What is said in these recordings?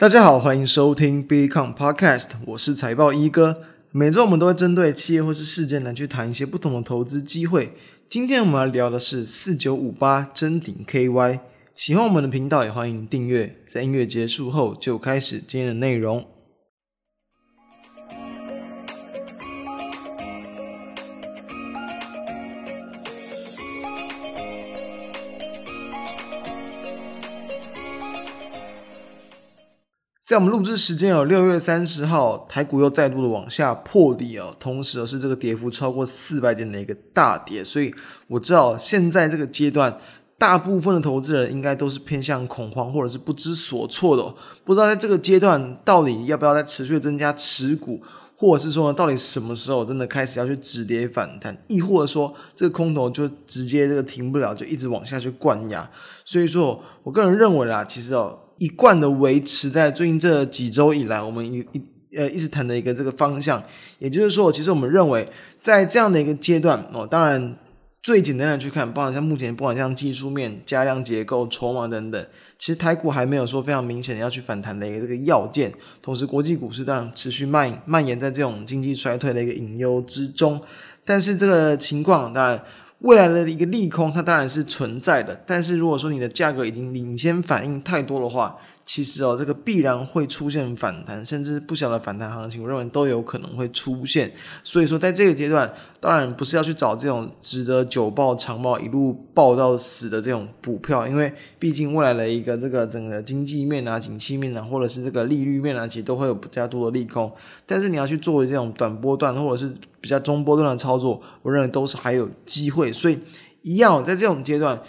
大家好，欢迎收听 BCON Podcast 我是财报一哥。每周我们都会针对企业或是事件来去谈一些不同的投资机会。今天我们来聊的是四九五八真顶 KY。喜欢我们的频道，也欢迎订阅。在音乐结束后，就开始今天的内容。在我们录制时间有六月三十号，台股又再度的往下破底哦，同时是这个跌幅超过四百点的一个大跌，所以我知道现在这个阶段，大部分的投资人应该都是偏向恐慌或者是不知所措的哦，不知道在这个阶段到底要不要再持续增加持股，或者是说呢，到底什么时候真的开始要去止跌反弹，亦或者说这个空头就直接这个停不了，就一直往下去灌压，所以说我个人认为啦，其实哦。一贯的维持在最近这几周以来，我们一一呃一直谈的一个这个方向，也就是说，其实我们认为在这样的一个阶段哦，当然最简单的去看，包含像目前不管像技术面、加量结构、筹码等等，其实台股还没有说非常明显的要去反弹的一个这个要件。同时，国际股市当然持续蔓蔓延在这种经济衰退的一个隐忧之中，但是这个情况当然。未来的一个利空，它当然是存在的。但是如果说你的价格已经领先反应太多的话，其实哦，这个必然会出现反弹，甚至不小的反弹行情，我认为都有可能会出现。所以说，在这个阶段，当然不是要去找这种值得久抱长抱一路抱到死的这种股票，因为毕竟未来的一个这个整个经济面啊、景气面啊，或者是这个利率面啊，其实都会有比较多的利空。但是你要去作为这种短波段或者是比较中波段的操作，我认为都是还有机会。所以，一样在这种阶段。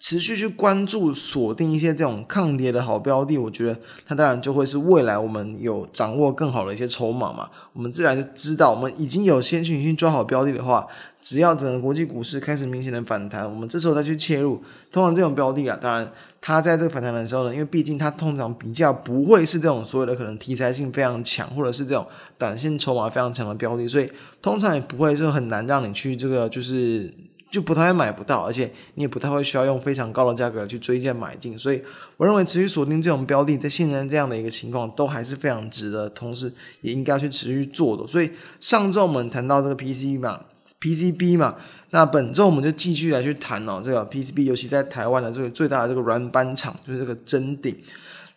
持续去关注锁定一些这种抗跌的好标的，我觉得它当然就会是未来我们有掌握更好的一些筹码嘛。我们自然就知道，我们已经有先行性抓好标的的话，只要整个国际股市开始明显的反弹，我们这时候再去切入。通常这种标的啊，当然它在这个反弹的时候呢，因为毕竟它通常比较不会是这种所有的可能题材性非常强，或者是这种短线筹码非常强的标的，所以通常也不会说很难让你去这个就是。就不太会买不到，而且你也不太会需要用非常高的价格去追荐买进，所以我认为持续锁定这种标的，在现在这样的一个情况都还是非常值得，同时也应该去持续做的。所以上周我们谈到这个 PCB 嘛，PCB 嘛，那本周我们就继续来去谈哦，这个 PCB，尤其在台湾的这个最大的这个软板厂就是这个臻鼎。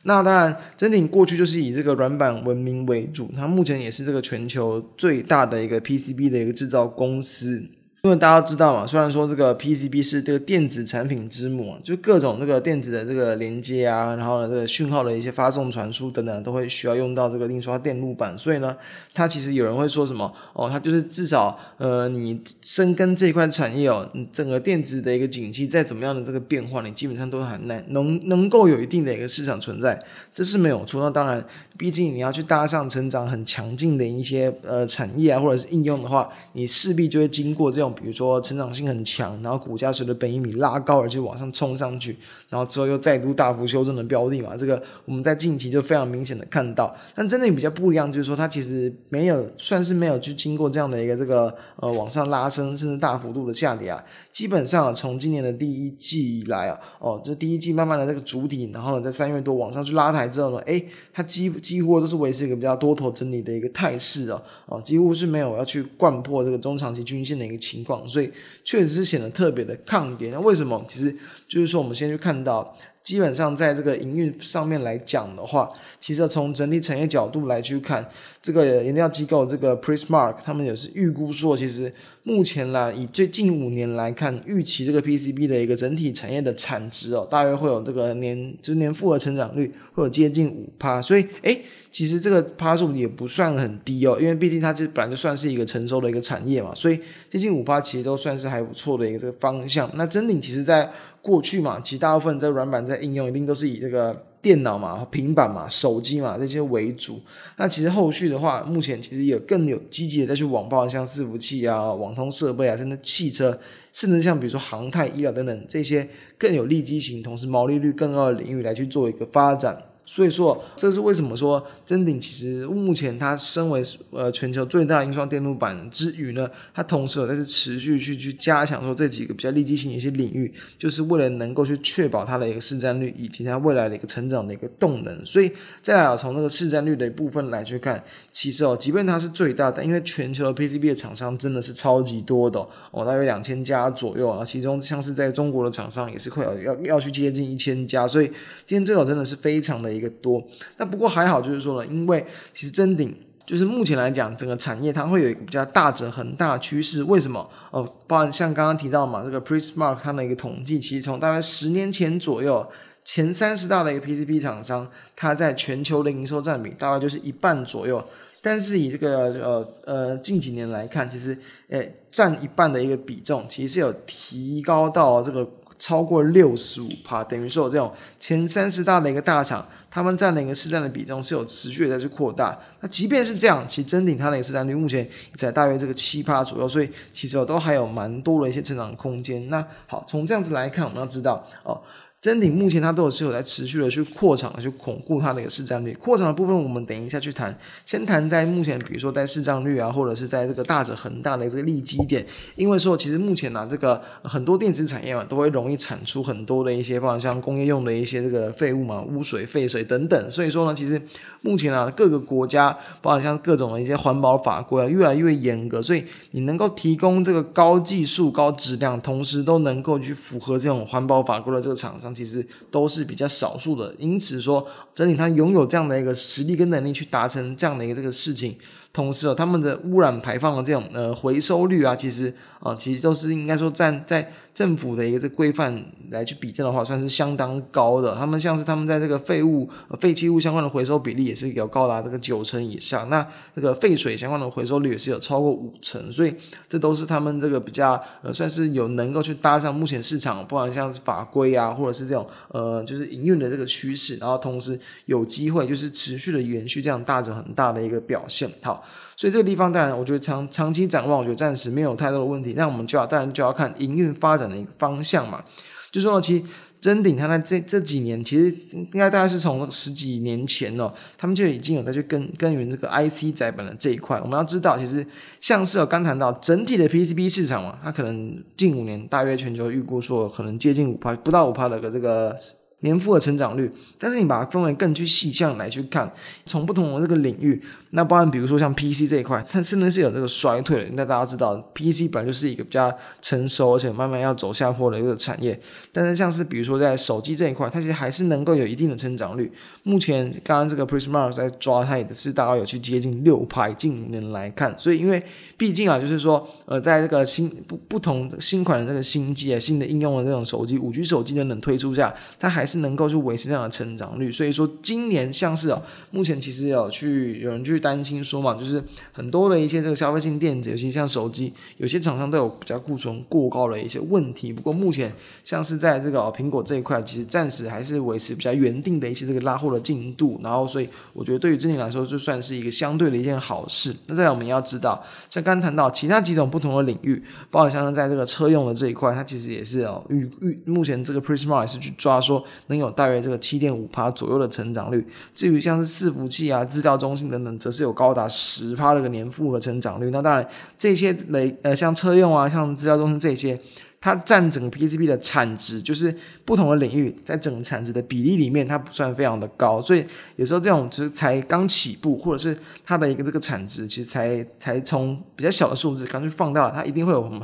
那当然，臻鼎过去就是以这个软板闻名为主，它目前也是这个全球最大的一个 PCB 的一个制造公司。因为大家知道嘛，虽然说这个 PCB 是这个电子产品之母，就各种这个电子的这个连接啊，然后呢，这个讯号的一些发送传输等等，都会需要用到这个印刷电路板。所以呢，它其实有人会说什么哦，它就是至少呃，你深耕这一块产业哦，你整个电子的一个景气再怎么样的这个变化，你基本上都很难能能够有一定的一个市场存在，这是没有错。那当然，毕竟你要去搭上成长很强劲的一些呃产业啊，或者是应用的话，你势必就会经过这种。比如说成长性很强，然后股价随着本益比拉高而去往上冲上去，然后之后又再度大幅修正的标的嘛，这个我们在近期就非常明显的看到。但真的比较不一样，就是说它其实没有算是没有去经过这样的一个这个呃往上拉升，甚至大幅度的下跌啊。基本上从今年的第一季以来啊，哦，就第一季慢慢的这个主体，然后呢在三月多往上去拉抬之后呢，诶，它几几乎都是维持一个比较多头整理的一个态势哦，哦，几乎是没有要去掼破这个中长期均线的一个情况。所以确实是显得特别的抗跌。那为什么？其实就是说，我们先去看到，基本上在这个营运上面来讲的话，其实从整体产业角度来去看，这个研料机构这个 Prismark 他们也是预估说，其实目前来以最近五年来看，预期这个 PCB 的一个整体产业的产值哦，大约会有这个年就是年复合成长率会有接近五趴。所以，诶。其实这个趴数也不算很低哦，因为毕竟它这本来就算是一个成熟的一个产业嘛，所以接近五趴其实都算是还不错的一个这个方向。那臻鼎其实在过去嘛，其实大部分这个软板在应用一定都是以这个电脑嘛、平板嘛、手机嘛这些为主。那其实后续的话，目前其实有更有积极的再去网报像伺服器啊、网通设备啊，甚至汽车，甚至像比如说航太、医疗等等这些更有利基型、同时毛利率更高的领域来去做一个发展。所以说，这是为什么说臻鼎其实目前它身为呃全球最大的印刷电路板之余呢，它同时有在是持续去去加强说这几个比较立即性的一些领域，就是为了能够去确保它的一个市占率以及它未来的一个成长的一个动能。所以再来从那个市占率的一部分来去看，其实哦，即便它是最大的，因为全球的 PCB 的厂商真的是超级多的哦，大约两千家左右啊，其中像是在中国的厂商也是快要要要去接近一千家，所以今天最早真的是非常的。一个多，那不过还好，就是说呢，因为其实真顶就是目前来讲，整个产业它会有一个比较大者恒大的趋势。为什么？哦，包含像刚刚提到嘛，这个 Prismark 它的一个统计，其实从大概十年前左右，前三十大的一个 PCB 厂商，它在全球的营收占比大概就是一半左右。但是以这个呃呃近几年来看，其实诶占一半的一个比重，其实是有提高到这个。超过六十五趴，等于说这种前三十大的一个大厂，他们占的一个市占的比重是有持续的在去扩大。那即便是这样，其实真顶它的一个市占率目前在大约这个七趴左右，所以其实都还有蛮多的一些成长空间。那好，从这样子来看，我们要知道哦。真顶目前它都有是有在持续的去扩厂，去巩固它的一个市占率。扩厂的部分我们等一下去谈，先谈在目前，比如说在市占率啊，或者是在这个大者恒大的这个利基点。因为说其实目前呢、啊，这个很多电子产业嘛，都会容易产出很多的一些，包括像工业用的一些这个废物嘛，污水、废水等等。所以说呢，其实目前啊，各个国家，包括像各种的一些环保法规啊，越来越严格。所以你能够提供这个高技术、高质量，同时都能够去符合这种环保法规的这个厂商。其实都是比较少数的，因此说，整体它拥有这样的一个实力跟能力去达成这样的一个这个事情。同时哦，他们的污染排放的这种呃回收率啊，其实啊、其实都是应该说站在政府的一个这规范来去比较的话，算是相当高的。他们像是他们在这个废物、废弃物相关的回收比例也是有高达这个九成以上。那这个废水相关的回收率也是有超过五成，所以这都是他们这个比较呃算是有能够去搭上目前市场，不管像是法规啊，或者是这种呃就是营运的这个趋势，然后同时有机会就是持续的延续这样大者很大的一个表现。好。所以这个地方当然，我觉得长长期展望，我觉得暂时没有太多的问题。那我们就要当然就要看营运发展的一个方向嘛。就说呢，其实真鼎它在这这几年，其实应该大概是从十几年前哦，他们就已经有在去根根源这个 IC 载板的这一块。我们要知道，其实像是有刚谈到整体的 PCB 市场嘛，它可能近五年大约全球预估说可能接近五趴，不到五趴的个这个。年复的成长率，但是你把它分为更具细项来去看，从不同的这个领域，那包含比如说像 PC 这一块，它甚至是有这个衰退的。那大家知道，PC 本来就是一个比较成熟而且慢慢要走下坡的一个产业，但是像是比如说在手机这一块，它其实还是能够有一定的成长率。目前刚刚这个 Prismark 在抓它也是大概有去接近六拍，近年来看，所以因为毕竟啊，就是说呃，在这个新不不同新款的这个新机啊，新的应用的这种手机，五 G 手机等等推出下，它还是。是能够去维持这样的成长率，所以说今年像是哦，目前其实有去有人去担心说嘛，就是很多的一些这个消费性电子，尤其像手机，有些厂商都有比较库存过高的一些问题。不过目前像是在这个苹果这一块，其实暂时还是维持比较原定的一些这个拉货的进度。然后，所以我觉得对于臻鼎来说，就算是一个相对的一件好事。那再来，我们要知道，像刚谈到其他几种不同的领域，包括像是在这个车用的这一块，它其实也是哦预预目前这个 prismar 也是去抓说。能有大约这个七点五趴左右的成长率，至于像是伺服器啊、资料中心等等，则是有高达十趴的个年复合成长率。那当然，这些雷呃像车用啊、像资料中心这些，它占整个 PCB 的产值，就是不同的领域在整个产值的比例里面，它不算非常的高。所以有时候这种其实才刚起步，或者是它的一个这个产值，其实才才从比较小的数字刚去放大，它一定会有很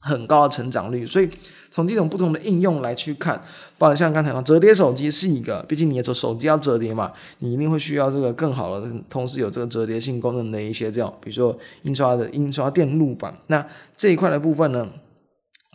很高的成长率。所以。从这种不同的应用来去看，包括像刚才讲折叠手机是一个，毕竟你的手手机要折叠嘛，你一定会需要这个更好的，同时有这个折叠性功能的一些这样，比如说印刷的印刷电路板。那这一块的部分呢，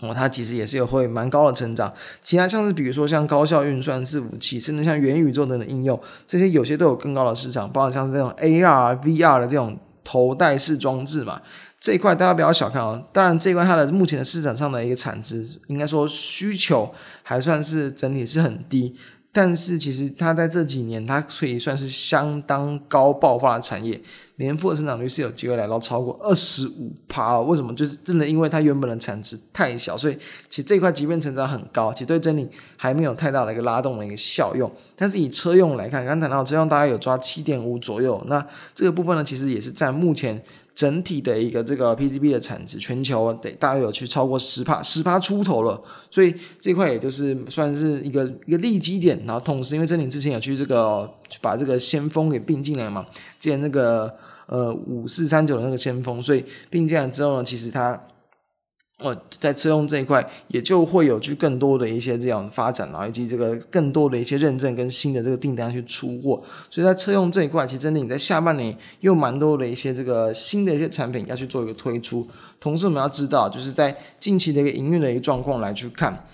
哦，它其实也是有会蛮高的成长。其他像是比如说像高效运算伺服器，甚至像元宇宙等等应用，这些有些都有更高的市场，包括像是这种 AR、VR 的这种头戴式装置嘛。这一块大家不要小看哦，当然这一块它的目前的市场上的一个产值，应该说需求还算是整体是很低。但是其实它在这几年，它可以算是相当高爆发的产业，年复合成长率是有机会来到超过二十五趴。为什么？就是真的，因为它原本的产值太小，所以其实这块即便成长很高，其实对真理还没有太大的一个拉动的一个效用。但是以车用来看，刚谈到车用大概有抓七点五左右，那这个部分呢，其实也是占目前。整体的一个这个 PCB 的产值，全球得大约有去超过十趴，十趴出头了，所以这块也就是算是一个一个利基点。然后同时，因为这里之前有去这个把这个先锋给并进来嘛，之前那个呃五四三九的那个先锋，所以并进来之后呢，其实它。哦，在车用这一块，也就会有去更多的一些这样发展，啊以及这个更多的一些认证跟新的这个订单去出货。所以在车用这一块，其实真的你在下半年又蛮多的一些这个新的一些产品要去做一个推出。同时我们要知道，就是在近期的一个营运的一个状况来去看。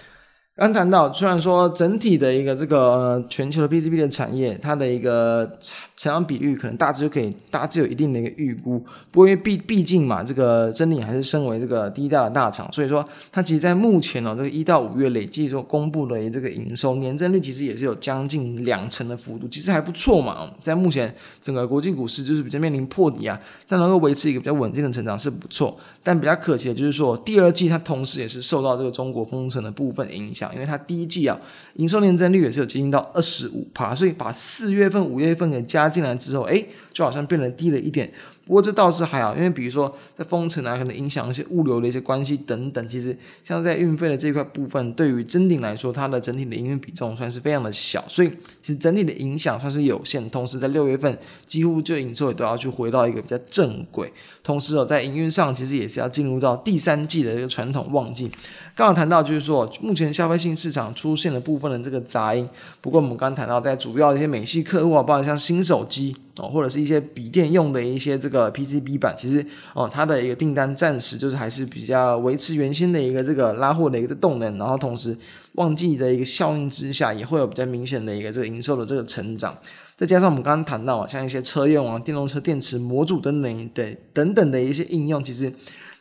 刚谈到，虽然说整体的一个这个、全球的 PCB 的产业，它的一个成长比率可能大致就可以大致有一定的一个预估。不过因为毕毕竟嘛，这个真理还是身为这个第一大的大厂，所以说它其实在目前呢、哦，这个一到五月累计说公布的这个营收年增率，其实也是有将近两成的幅度，其实还不错嘛。在目前整个国际股市就是比较面临破底啊，但能够维持一个比较稳定的成长是不错。但比较可惜的就是说，第二季它同时也是受到这个中国封城的部分影响。因为它第一季啊，营收年增率也是有接近到二十五趴，所以把四月份、五月份给加进来之后，哎，就好像变得低了一点。不过这倒是还好，因为比如说在封城啊，可能影响一些物流的一些关系等等。其实像在运费的这块部分，对于真鼎来说，它的整体的营运比重算是非常的小，所以其实整体的影响算是有限。同时在六月份，几乎就营收也都要去回到一个比较正轨。同时哦，在营运上其实也是要进入到第三季的一个传统旺季。刚刚谈到就是说，目前消费性市场出现了部分的这个杂音。不过我们刚刚谈到，在主要的一些美系客户啊，包括像新手机哦，或者是一些笔电用的一些这个 PCB 板，其实哦，它的一个订单暂时就是还是比较维持原先的一个这个拉货的一个动能。然后同时旺季的一个效应之下，也会有比较明显的一个这个营收的这个成长。再加上我们刚刚谈到啊，像一些车用啊、电动车电池模组等等的等等的一些应用，其实。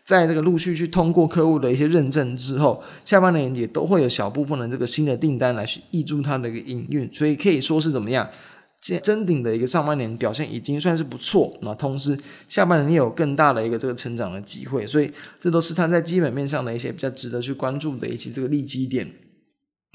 在这个陆续去通过客户的一些认证之后，下半年也都会有小部分的这个新的订单来去挹注它的一个营运，所以可以说是怎么样？真顶的一个上半年表现已经算是不错，那同时下半年也有更大的一个这个成长的机会，所以这都是它在基本面上的一些比较值得去关注的一些这个利基点。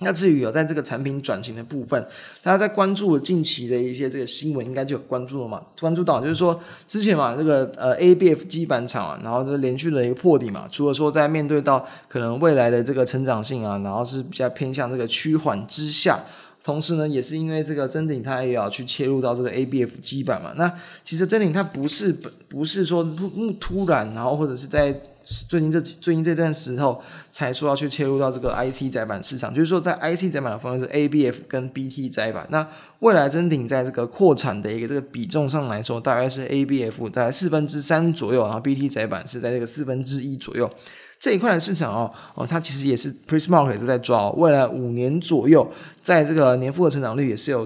那至于有在这个产品转型的部分，大家在关注近期的一些这个新闻，应该就有关注了嘛？关注到就是说，之前嘛，这个呃 ABF 基板厂啊，然后这连续的一个破底嘛，除了说在面对到可能未来的这个成长性啊，然后是比较偏向这个趋缓之下，同时呢，也是因为这个真鼎它也要去切入到这个 ABF 基板嘛。那其实真鼎它不是不是说突突然，然后或者是在。最近这几最近这段时候才说要去切入到这个 IC 载板市场，就是说在 IC 载板的方面是 ABF 跟 BT 载板。那未来真鼎在这个扩产的一个这个比重上来说，大概是 ABF 在四分之三左右，然后 BT 载板是在这个四分之一左右。这一块的市场哦哦，它其实也是 Prismark 也是在抓，未来五年左右，在这个年复合成长率也是有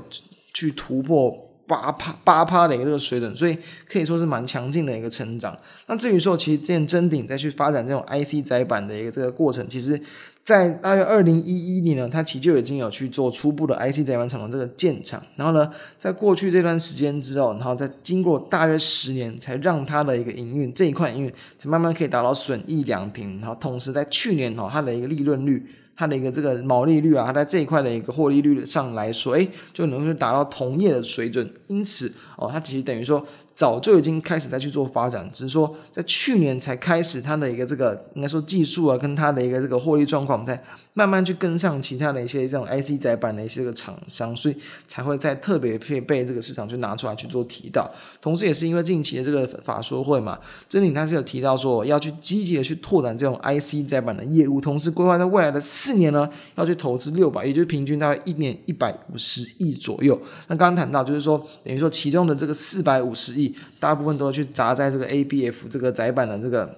去突破。八趴八趴的一个这个水准，所以可以说是蛮强劲的一个成长。那至于说，其实之前真顶再去发展这种 IC 载板的一个这个过程，其实，在大约二零一一年呢，它其实就已经有去做初步的 IC 载板厂的这个建厂。然后呢，在过去这段时间之后，然后再经过大约十年，才让它的一个营运这一块营运才慢慢可以达到损益两平。然后同时在去年哦，它的一个利润率。它的一个这个毛利率啊，它在这一块的一个获利率上来说，诶，就能够达到同业的水准。因此，哦，它其实等于说早就已经开始在去做发展，只是说在去年才开始它的一个这个应该说技术啊，跟它的一个这个获利状况在。慢慢去跟上其他的一些这种 IC 载板的一些个厂商，所以才会在特别被被这个市场去拿出来去做提到。同时，也是因为近期的这个法说会嘛，真鼎他是有提到说要去积极的去拓展这种 IC 载板的业务，同时规划在未来的四年呢要去投资六百亿，也就是平均大概一年一百五十亿左右。那刚刚谈到就是说，等于说其中的这个四百五十亿，大部分都要去砸在这个 ABF 这个载板的这个。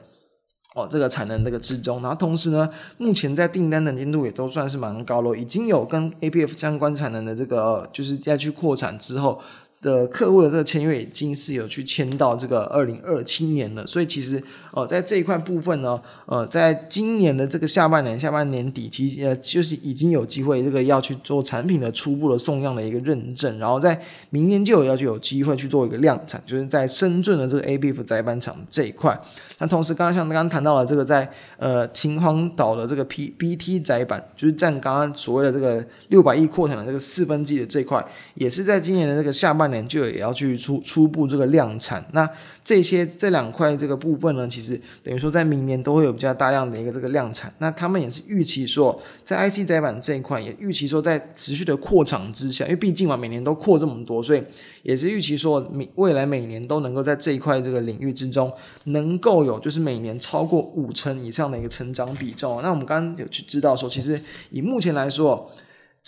哦，这个产能这个之中，然后同时呢，目前在订单的进度也都算是蛮高了，已经有跟 APF 相关产能的这个，就是要去扩产之后，的客户的这个签约已经是有去签到这个二零二七年了，所以其实呃在这一块部分呢，呃在今年的这个下半年、下半年底，其实呃就是已经有机会这个要去做产品的初步的送样的一个认证，然后在明年就有要去有机会去做一个量产，就是在深圳的这个 ABF 载板厂这一块。那同时，刚刚像刚刚谈到了这个在呃秦皇岛的这个 P B T 载板，就是占刚刚所谓的这个六百亿扩产的这个四分之一的这一块，也是在今年的这个下半年就也要去初初步这个量产。那这些这两块这个部分呢，其实等于说在明年都会有比较大量的一个这个量产。那他们也是预期说，在 IC 载板这一块也预期说，在持续的扩厂之下，因为毕竟嘛每年都扩这么多，所以也是预期说，未未来每年都能够在这一块这个领域之中能够。有就是每年超过五成以上的一个成长比重。那我们刚刚有去知道说，其实以目前来说，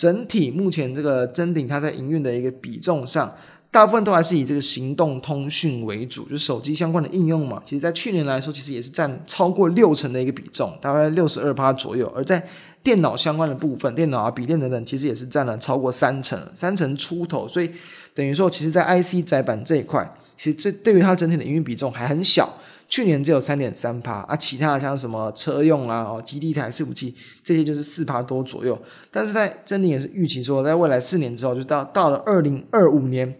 整体目前这个臻鼎它在营运的一个比重上，大部分都还是以这个行动通讯为主，就是手机相关的应用嘛。其实，在去年来说，其实也是占超过六成的一个比重，大概六十二趴左右。而在电脑相关的部分，电脑啊、笔电等等，其实也是占了超过三成，三成出头。所以等于说，其实，在 IC 载板这一块，其实这对于它整体的营运比重还很小。去年只有三点三趴啊，其他的像什么车用啊、哦基地台伺服器这些就是四趴多左右。但是在真的也是预期说，在未来四年之后，就到到了二零二五年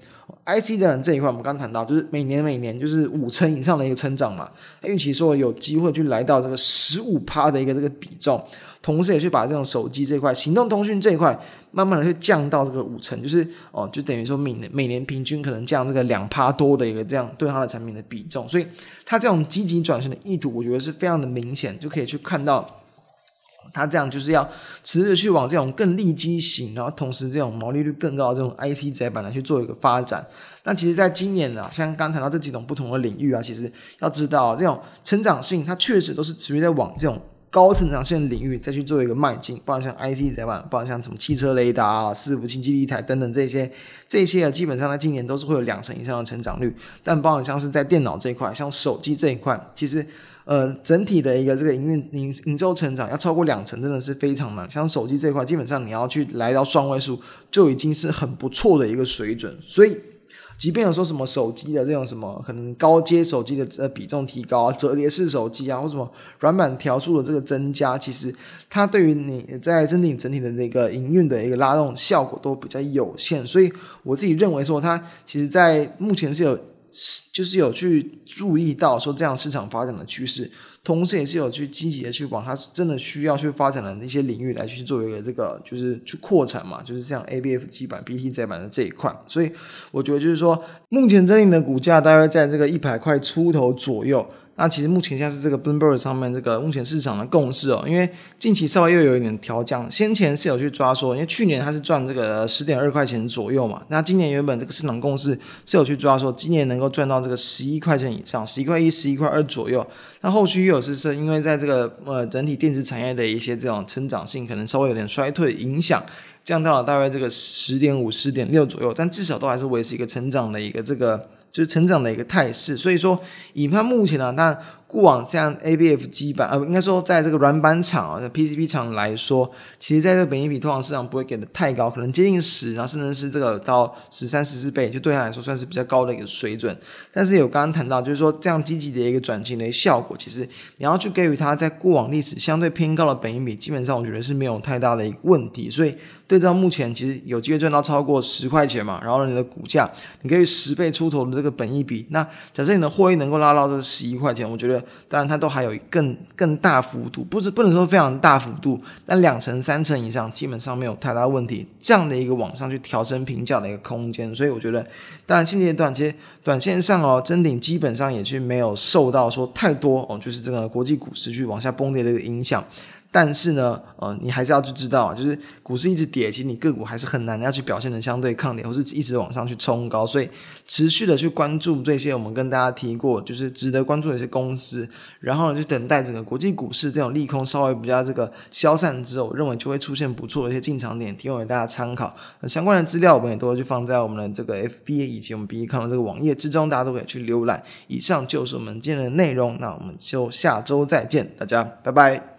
，IC 这这一块，我们刚刚谈到，就是每年每年就是五成以上的一个成长嘛。预期说有机会去来到这个十五趴的一个这个比重。同时，也去把这种手机这块、行动通讯这一块，慢慢的去降到这个五成，就是哦，就等于说每年每年平均可能降这个两趴多的一个这样对它的产品的比重，所以它这种积极转型的意图，我觉得是非常的明显，就可以去看到它这样就是要持续去往这种更利基型，然后同时这种毛利率更高的这种 IC 载板来去做一个发展。那其实，在今年啊，像刚谈到这几种不同的领域啊，其实要知道这种成长性，它确实都是持续在往这种。高成长性领域再去做一个迈进，包括像 IC 载板，包括像什么汽车雷达啊、伺服器基地台等等这些，这些啊基本上在今年都是会有两成以上的成长率。但包括像是在电脑这一块，像手机这一块，其实呃整体的一个这个营运营营收成长要超过两成，真的是非常难。像手机这一块，基本上你要去来到双位数，就已经是很不错的一个水准。所以。即便有说什么手机的这种什么可能高阶手机的呃比重提高啊，折叠式手机啊，或什么软板调速的这个增加，其实它对于你在整体整体的那个营运的一个拉动效果都比较有限，所以我自己认为说，它其实在目前是有就是有去注意到说这样市场发展的趋势。同时，也是有去积极的去往它真的需要去发展的那些领域来去做一个这个，就是去扩产嘛，就是像 ABF 基板、BTZ 板的这一块。所以，我觉得就是说，目前这里的股价大概在这个一百块出头左右。那其实目前像是这个 Bloomberg 上面这个目前市场的共识哦，因为近期稍微又有一点调降，先前是有去抓说，因为去年它是赚这个十点二块钱左右嘛，那今年原本这个市场共识是有去抓说，今年能够赚到这个十一块钱以上，十一块一、十一块二左右。那后续又有是是因为在这个呃整体电子产业的一些这种成长性可能稍微有点衰退影响，降到了大概这个十点五、十点六左右，但至少都还是维持一个成长的一个这个。就是成长的一个态势，所以说以它目前呢，那。过往这样 ABF 基板，呃，应该说在这个软板厂啊，PCB 厂来说，其实在这个本益比通常市场不会给的太高，可能接近十，然后甚至是这个到十三、十四倍，就对他来说算是比较高的一个水准。但是有刚刚谈到，就是说这样积极的一个转型的效果，其实你要去给予它在过往历史相对偏高的本益比，基本上我觉得是没有太大的一个问题。所以对照目前，其实有机会赚到超过十块钱嘛，然后你的股价，你可以十倍出头的这个本益比，那假设你的获利能够拉到这十一块钱，我觉得。当然，它都还有更更大幅度，不是不能说非常大幅度，但两成三成以上，基本上没有太大问题。这样的一个往上去调升评价的一个空间，所以我觉得，当然现阶段其实短线上哦，真顶基本上也是没有受到说太多哦，就是这个国际股市去往下崩跌的一个影响。但是呢，呃，你还是要去知道，就是股市一直跌，其实你个股还是很难要去表现的相对抗跌，或是一直往上去冲高。所以持续的去关注这些我们跟大家提过，就是值得关注的一些公司，然后呢，就等待整个国际股市这种利空稍微比较这个消散之后，我认为就会出现不错的一些进场点，提供给大家参考。那相关的资料我们也都会去放在我们的这个 F B A 以及我们 B 看的这个网页之中，大家都可以去浏览。以上就是我们今天的内容，那我们就下周再见，大家拜拜。